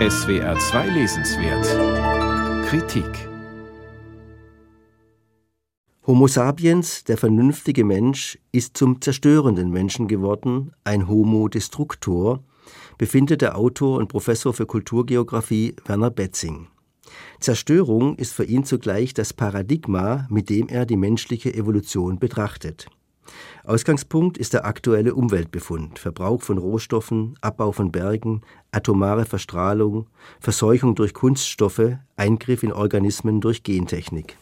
SWR 2 Lesenswert Kritik Homo sapiens, der vernünftige Mensch, ist zum zerstörenden Menschen geworden, ein Homo destructor, befindet der Autor und Professor für Kulturgeographie Werner Betzing. Zerstörung ist für ihn zugleich das Paradigma, mit dem er die menschliche Evolution betrachtet. Ausgangspunkt ist der aktuelle Umweltbefund, Verbrauch von Rohstoffen, Abbau von Bergen, atomare Verstrahlung, Verseuchung durch Kunststoffe, Eingriff in Organismen durch Gentechnik.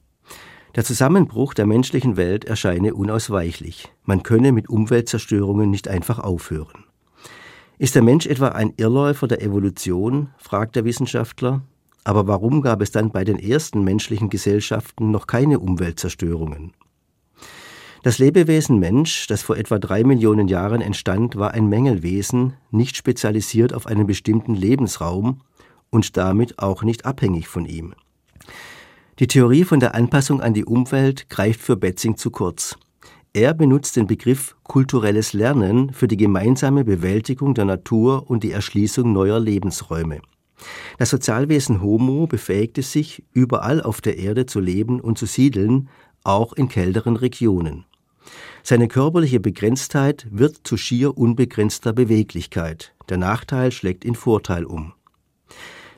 Der Zusammenbruch der menschlichen Welt erscheine unausweichlich. Man könne mit Umweltzerstörungen nicht einfach aufhören. Ist der Mensch etwa ein Irrläufer der Evolution? fragt der Wissenschaftler. Aber warum gab es dann bei den ersten menschlichen Gesellschaften noch keine Umweltzerstörungen? Das Lebewesen Mensch, das vor etwa drei Millionen Jahren entstand, war ein Mängelwesen, nicht spezialisiert auf einen bestimmten Lebensraum und damit auch nicht abhängig von ihm. Die Theorie von der Anpassung an die Umwelt greift für Betzing zu kurz. Er benutzt den Begriff kulturelles Lernen für die gemeinsame Bewältigung der Natur und die Erschließung neuer Lebensräume. Das Sozialwesen Homo befähigte sich, überall auf der Erde zu leben und zu siedeln, auch in kälteren Regionen. Seine körperliche Begrenztheit wird zu schier unbegrenzter Beweglichkeit. Der Nachteil schlägt in Vorteil um.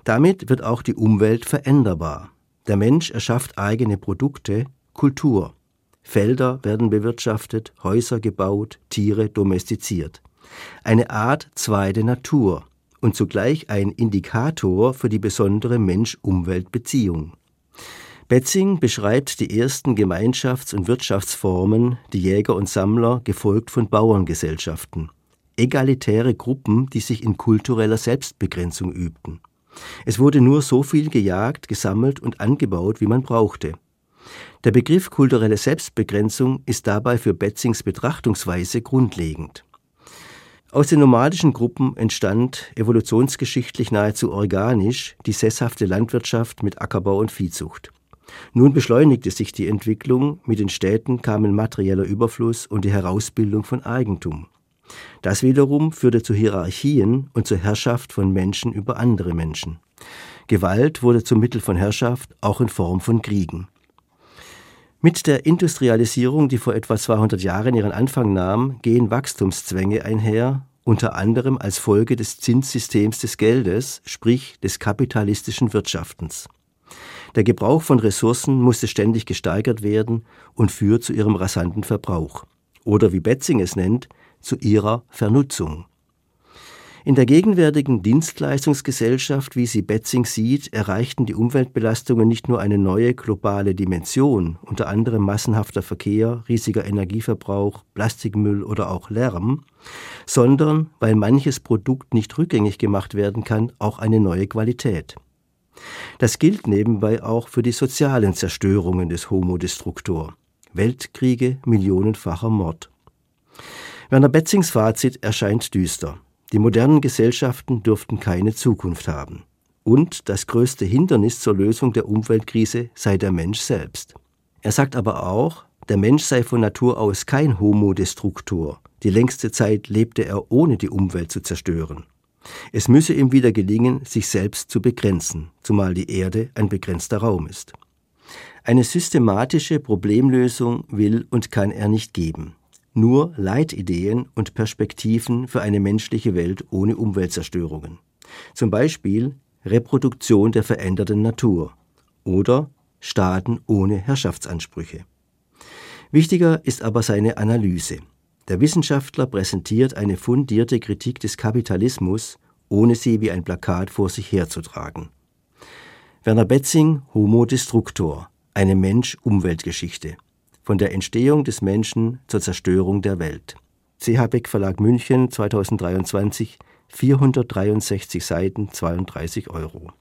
Damit wird auch die Umwelt veränderbar. Der Mensch erschafft eigene Produkte, Kultur. Felder werden bewirtschaftet, Häuser gebaut, Tiere domestiziert. Eine Art zweite Natur und zugleich ein Indikator für die besondere Mensch-Umwelt-Beziehung. Betzing beschreibt die ersten Gemeinschafts- und Wirtschaftsformen, die Jäger und Sammler, gefolgt von Bauerngesellschaften. Egalitäre Gruppen, die sich in kultureller Selbstbegrenzung übten. Es wurde nur so viel gejagt, gesammelt und angebaut, wie man brauchte. Der Begriff kulturelle Selbstbegrenzung ist dabei für Betzings Betrachtungsweise grundlegend. Aus den nomadischen Gruppen entstand evolutionsgeschichtlich nahezu organisch die sesshafte Landwirtschaft mit Ackerbau und Viehzucht. Nun beschleunigte sich die Entwicklung, mit den Städten kamen materieller Überfluss und die Herausbildung von Eigentum. Das wiederum führte zu Hierarchien und zur Herrschaft von Menschen über andere Menschen. Gewalt wurde zum Mittel von Herrschaft, auch in Form von Kriegen. Mit der Industrialisierung, die vor etwa 200 Jahren ihren Anfang nahm, gehen Wachstumszwänge einher, unter anderem als Folge des Zinssystems des Geldes, sprich des kapitalistischen Wirtschaftens. Der Gebrauch von Ressourcen musste ständig gesteigert werden und führt zu ihrem rasanten Verbrauch. Oder wie Betzing es nennt, zu ihrer Vernutzung. In der gegenwärtigen Dienstleistungsgesellschaft, wie sie Betzing sieht, erreichten die Umweltbelastungen nicht nur eine neue globale Dimension, unter anderem massenhafter Verkehr, riesiger Energieverbrauch, Plastikmüll oder auch Lärm, sondern, weil manches Produkt nicht rückgängig gemacht werden kann, auch eine neue Qualität. Das gilt nebenbei auch für die sozialen Zerstörungen des Homo Destructor. Weltkriege, millionenfacher Mord. Werner Betzings Fazit erscheint düster. Die modernen Gesellschaften dürften keine Zukunft haben. Und das größte Hindernis zur Lösung der Umweltkrise sei der Mensch selbst. Er sagt aber auch, der Mensch sei von Natur aus kein Homo Destructor. Die längste Zeit lebte er ohne die Umwelt zu zerstören. Es müsse ihm wieder gelingen, sich selbst zu begrenzen, zumal die Erde ein begrenzter Raum ist. Eine systematische Problemlösung will und kann er nicht geben. Nur Leitideen und Perspektiven für eine menschliche Welt ohne Umweltzerstörungen. Zum Beispiel Reproduktion der veränderten Natur oder Staaten ohne Herrschaftsansprüche. Wichtiger ist aber seine Analyse. Der Wissenschaftler präsentiert eine fundierte Kritik des Kapitalismus, ohne sie wie ein Plakat vor sich herzutragen. Werner Betzing, Homo Destructor, eine Mensch-Umweltgeschichte. Von der Entstehung des Menschen zur Zerstörung der Welt. CH Beck Verlag München 2023, 463 Seiten, 32 Euro.